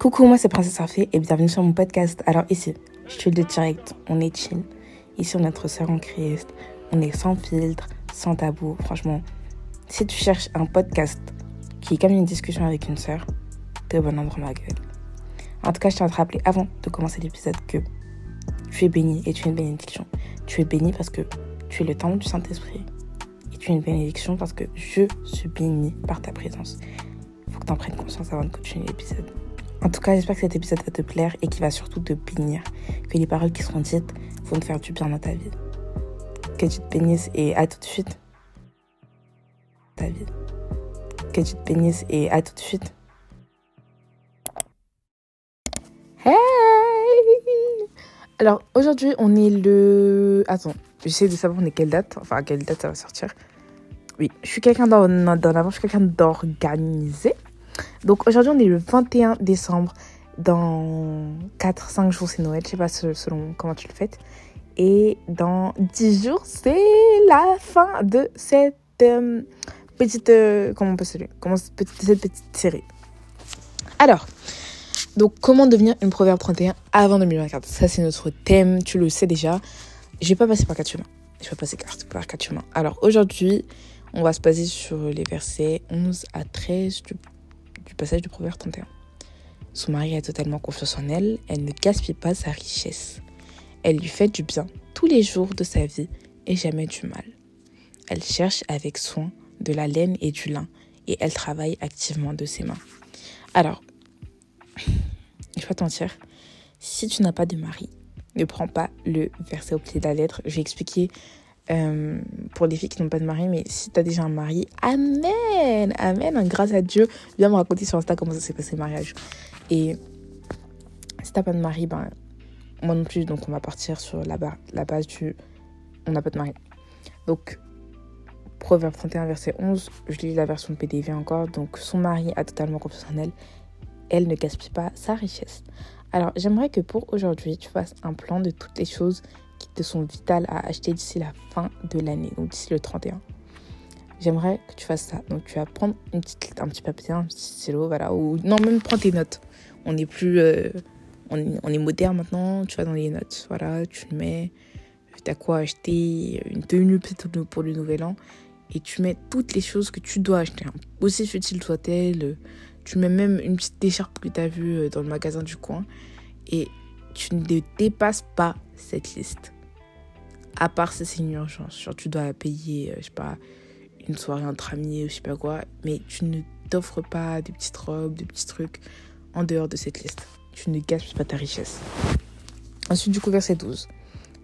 Coucou, moi c'est Princesse Arfée et bienvenue sur mon podcast. Alors ici, je suis de direct, on est chill. Ici on est notre sœur en Christ, on est sans filtre, sans tabou. Franchement, si tu cherches un podcast qui est comme une discussion avec une sœur, t'es au bon endroit ma gueule. En tout cas, je tiens à te rappeler avant de commencer l'épisode que tu es béni et tu es une bénédiction. Tu es béni parce que tu es le temple du Saint-Esprit. Et tu es une bénédiction parce que je suis béni par ta présence. Faut que tu en prennes conscience avant de continuer l'épisode. En tout cas, j'espère que cet épisode va te plaire et qu'il va surtout te bénir. Que les paroles qui seront dites vont te faire du bien dans ta vie. Que tu te bénisses et à tout de suite. Ta vie. Que tu te bénisses et à tout de suite. Hey Alors, aujourd'hui, on est le... Attends, j'essaie de savoir on est quelle date. Enfin, à quelle date ça va sortir. Oui, je suis quelqu'un d'en avant, je suis quelqu'un d'organisé. Donc aujourd'hui, on est le 21 décembre. Dans 4-5 jours, c'est Noël. Je sais pas selon comment tu le fais. Et dans 10 jours, c'est la fin de cette euh, petite. Euh, comment on peut se comment, cette petite série? Alors, donc comment devenir une proverbe 31 avant 2024 Ça, c'est notre thème. Tu le sais déjà. Je vais pas passer par quatre chemins. Je vais passer par quatre chemins. Alors aujourd'hui, on va se baser sur les versets 11 à 13 du du passage du Proverbe 31. Son mari a totalement confiance en elle, elle ne gaspille pas sa richesse. Elle lui fait du bien tous les jours de sa vie et jamais du mal. Elle cherche avec soin de la laine et du lin et elle travaille activement de ses mains. Alors, je vais pas te mentir, si tu n'as pas de mari, ne prends pas le verset au pied de la lettre. Je vais expliquer euh, pour les filles qui n'ont pas de mari, mais si tu as déjà un mari, Amen Amen Grâce à Dieu, viens me raconter sur Insta comment ça s'est passé le mariage. Et si t'as pas de mari, ben, moi non plus, donc on va partir sur la, la base du on n'a pas de mari. Donc, Proverbe 31, verset 11, je lis la version PDV encore. Donc, son mari a totalement confiance en elle. Elle ne gaspille pas sa richesse. Alors, j'aimerais que pour aujourd'hui, tu fasses un plan de toutes les choses qui te sont vitales à acheter d'ici la fin de l'année, donc d'ici le 31. J'aimerais que tu fasses ça. Donc tu vas prendre une petite, un petit papier, un petit stylo, voilà. Ou non, même prends tes notes. On est plus... Euh, on, est, moderne maintenant, tu vas dans les notes. Voilà, tu mets. Tu as quoi acheter Une tenue peut-être pour le nouvel an. Et tu mets toutes les choses que tu dois acheter. Aussi futile soit-elle. Tu mets même une petite écharpe que tu as vue euh, dans le magasin du coin. Et tu ne dépasses pas cette liste. À part si c'est une urgence, genre tu dois payer, euh, je sais pas, une soirée entre amis ou je sais pas quoi, mais tu ne t'offres pas des petites robes, des petits trucs en dehors de cette liste. Tu ne gaspilles pas ta richesse. Ensuite, du coup, verset 12.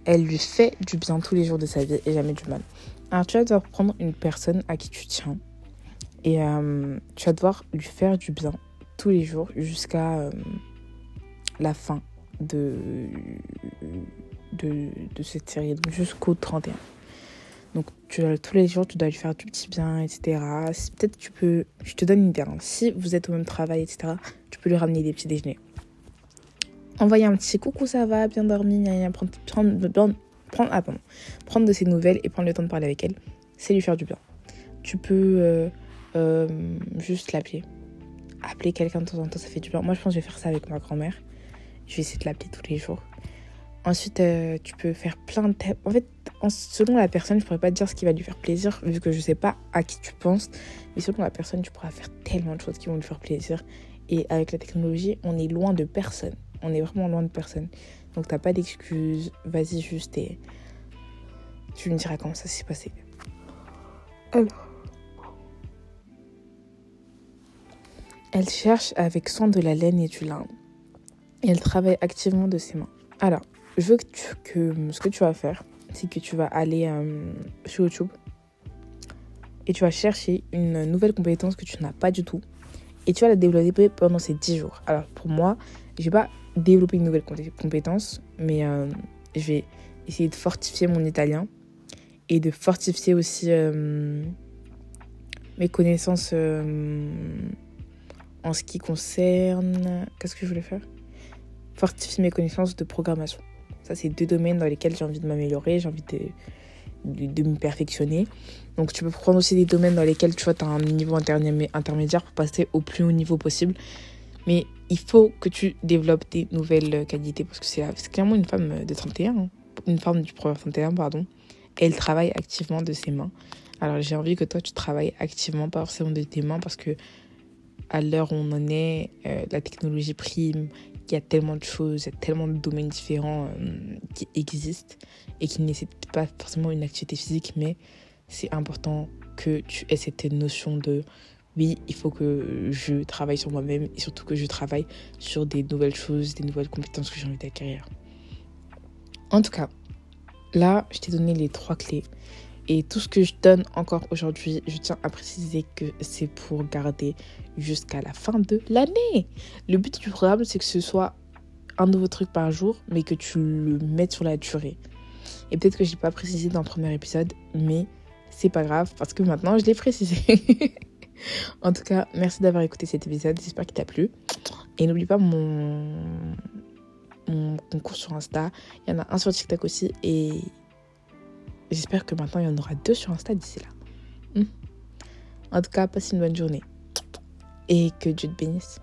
Elle lui fait du bien tous les jours de sa vie et jamais du mal. Alors, tu vas devoir prendre une personne à qui tu tiens et euh, tu vas devoir lui faire du bien tous les jours jusqu'à euh, la fin de, de, cette série, jusqu'au 31. Donc tu, tous les jours, tu dois lui faire du petit bien, etc. Peut-être tu peux, je te donne une idée, hein. si vous êtes au même travail, etc., tu peux lui ramener des petits déjeuners. Envoyer un petit coucou, ça va, bien dormi, prendre, prendre, prendre, ah, prendre de ses nouvelles et prendre le temps de parler avec elle, c'est lui faire du bien. Tu peux euh, euh, juste l'appeler. Appeler quelqu'un de temps en temps, ça fait du bien. Moi, je pense que je vais faire ça avec ma grand-mère. Je vais essayer de l'appeler tous les jours. Ensuite, euh, tu peux faire plein de... En fait, selon la personne, je pourrais pas te dire ce qui va lui faire plaisir, vu que je sais pas à qui tu penses. Mais selon la personne, tu pourras faire tellement de choses qui vont lui faire plaisir. Et avec la technologie, on est loin de personne. On est vraiment loin de personne. Donc, t'as pas d'excuses. Vas-y juste et... Tu me diras comment ça s'est passé. Alors... Elle cherche avec soin de la laine et du lin et elle travaille activement de ses mains. Alors, je veux que, tu, ce que tu vas faire, c'est que tu vas aller euh, sur YouTube et tu vas chercher une nouvelle compétence que tu n'as pas du tout et tu vas la développer pendant ces 10 jours. Alors, pour moi, je vais pas développer une nouvelle compétence, mais euh, je vais essayer de fortifier mon italien et de fortifier aussi euh, mes connaissances en ce qui concerne... Qu'est-ce que je voulais faire? Fortifier mes connaissances de programmation. Ça, c'est deux domaines dans lesquels j'ai envie de m'améliorer, j'ai envie de, de, me perfectionner. Donc, tu peux prendre aussi des domaines dans lesquels tu vois, tu as un niveau intermédiaire pour passer au plus haut niveau possible. Mais il faut que tu développes tes nouvelles qualités parce que c'est clairement une femme de 31, hein. une femme du premier 31, pardon. Elle travaille activement de ses mains. Alors j'ai envie que toi tu travailles activement, pas forcément de tes mains parce que à l'heure où on en est, euh, la technologie prime, il y a tellement de choses, il y a tellement de domaines différents euh, qui existent et qui ne nécessitent pas forcément une activité physique, mais c'est important que tu aies cette notion de oui, il faut que je travaille sur moi-même et surtout que je travaille sur des nouvelles choses, des nouvelles compétences que j'ai envie d'acquérir. En tout cas, là, je t'ai donné les trois clés. Et tout ce que je donne encore aujourd'hui, je tiens à préciser que c'est pour garder jusqu'à la fin de l'année. Le but du programme, c'est que ce soit un nouveau truc par jour, mais que tu le mettes sur la durée. Et peut-être que je n'ai pas précisé dans le premier épisode, mais c'est pas grave parce que maintenant je l'ai précisé. en tout cas, merci d'avoir écouté cet épisode. J'espère qu'il t'a plu. Et n'oublie pas mon, mon concours sur Insta. Il y en a un sur TikTok aussi. Et j'espère que maintenant il y en aura deux sur Insta d'ici là. Hmm. En tout cas, passe une bonne journée. Et que Dieu te bénisse.